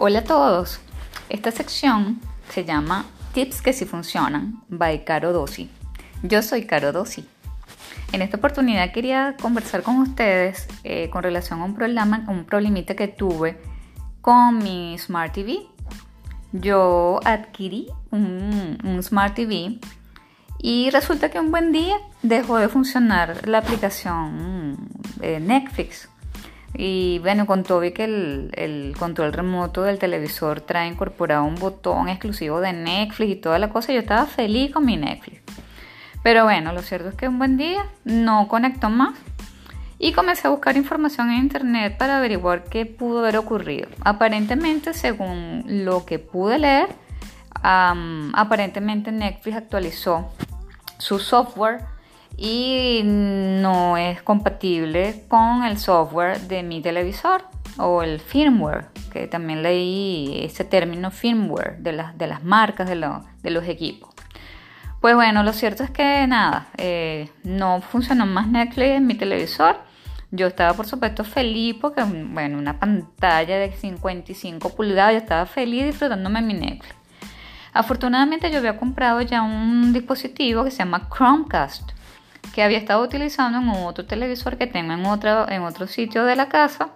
Hola a todos. Esta sección se llama Tips que sí funcionan by Caro Dossi. Yo soy Caro Dossi. En esta oportunidad quería conversar con ustedes eh, con relación a un problema, un problemita que tuve con mi Smart TV. Yo adquirí un, Smart TV y resulta que un buen día dejó de funcionar la aplicación eh, Netflix. Y bueno, con todo que el, control remoto del televisor trae incorporado un botón exclusivo de Netflix y toda la cosa, yo estaba feliz con mi Netflix. Pero bueno, lo cierto es que un buen día no conectó más y comencé a buscar información en internet para averiguar qué pudo haber ocurrido. Aparentemente, según lo que pude leer, aparentemente Netflix actualizó su software y no es compatible con el software de mi televisor o el firmware, que también leí ese término firmware de las, de las marcas de, los equipos. Pues bueno, lo cierto es que nada, eh, no funcionó más Netflix en mi televisor. Yo estaba por supuesto feliz porque, bueno, una pantalla de 55 pulgadas, yo estaba feliz disfrutándome mi Netflix. Afortunadamente yo había comprado ya un dispositivo que se llama Chromecast que había estado utilizando en otro televisor que tengo en otro, en otro sitio de la casa,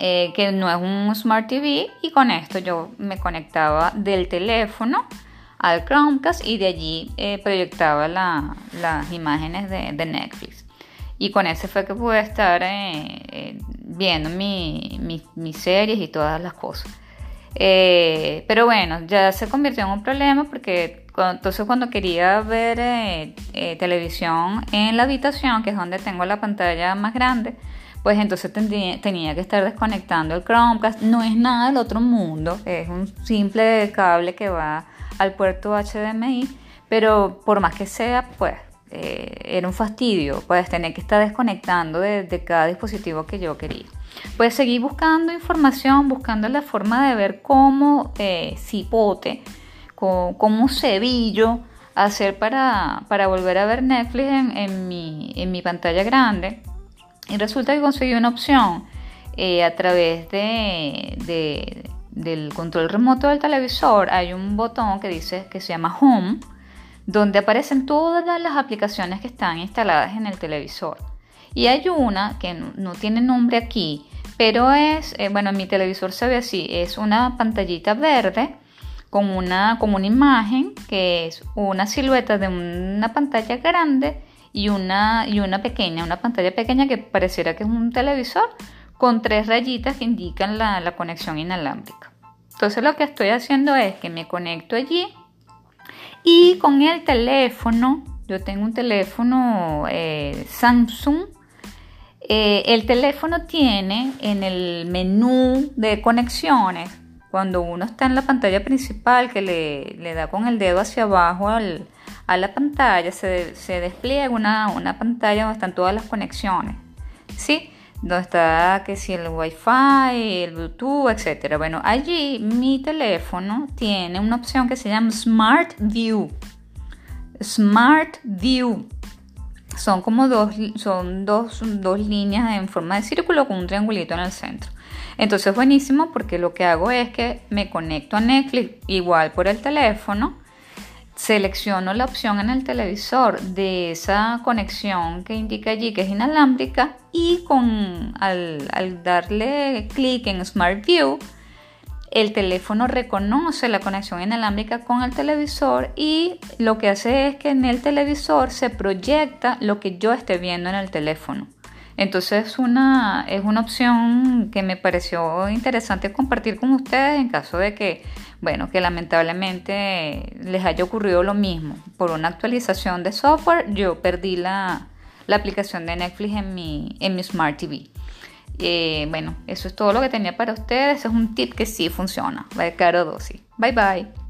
eh, que no es un Smart TV, y con esto yo me conectaba del teléfono al Chromecast y de allí eh, proyectaba las imágenes de, Netflix. Y con ese fue que pude estar eh, viendo mis series y todas las cosas. Pero bueno, ya se convirtió en un problema porque entonces cuando quería ver eh, eh, televisión en la habitación, que es donde tengo la pantalla más grande, pues entonces tenía que estar desconectando el Chromecast. No es nada del otro mundo, es un simple cable que va al puerto HDMI, pero por más que sea, pues eh, era un fastidio, pues tener que estar desconectando de, cada dispositivo que yo quería. Pues seguí buscando información, buscando la forma de ver cómo cipote cómo cebillo hacer para, para, volver a ver Netflix en, mi, en, mi, pantalla grande. Y resulta que conseguí una opción eh, a través de, del control remoto del televisor. Hay un botón que dice que se llama Home, donde aparecen todas las aplicaciones que están instaladas en el televisor. Y hay una que no, tiene nombre aquí, pero es, eh, bueno, mi televisor se ve así, es una pantallita verde con una, como una imagen que es una silueta de una pantalla grande y una, y una pequeña, una pantalla pequeña que pareciera que es un televisor con tres rayitas que indican la, conexión inalámbrica. Entonces lo que estoy haciendo es que me conecto allí y con el teléfono, yo tengo un teléfono eh, Samsung, eh, el teléfono tiene en el menú de conexiones cuando uno está en la pantalla principal, que le, da con el dedo hacia abajo a la pantalla, se, despliega una, pantalla donde están todas las conexiones. ¿Sí? Donde está que si el Wi-Fi, el Bluetooth, etc. Bueno, allí mi teléfono tiene una opción que se llama Smart View. Smart View. Son como dos, son dos, dos líneas en forma de círculo con un triangulito en el centro. Entonces buenísimo porque lo que hago es que me conecto a Netflix igual por el teléfono, selecciono la opción en el televisor de esa conexión que indica allí que es inalámbrica y con, al, al darle clic en Smart View, el teléfono reconoce la conexión inalámbrica con el televisor y lo que hace es que en el televisor se proyecta lo que yo esté viendo en el teléfono. Entonces es una, es una opción que me pareció interesante compartir con ustedes en caso de que, bueno, que lamentablemente les haya ocurrido lo mismo. Por una actualización de software yo perdí la, aplicación de Netflix en mi, en mi Smart TV. Eh, bueno, eso es todo lo que tenía para ustedes. Es un tip que sí funciona. Caro dosis. Bye bye.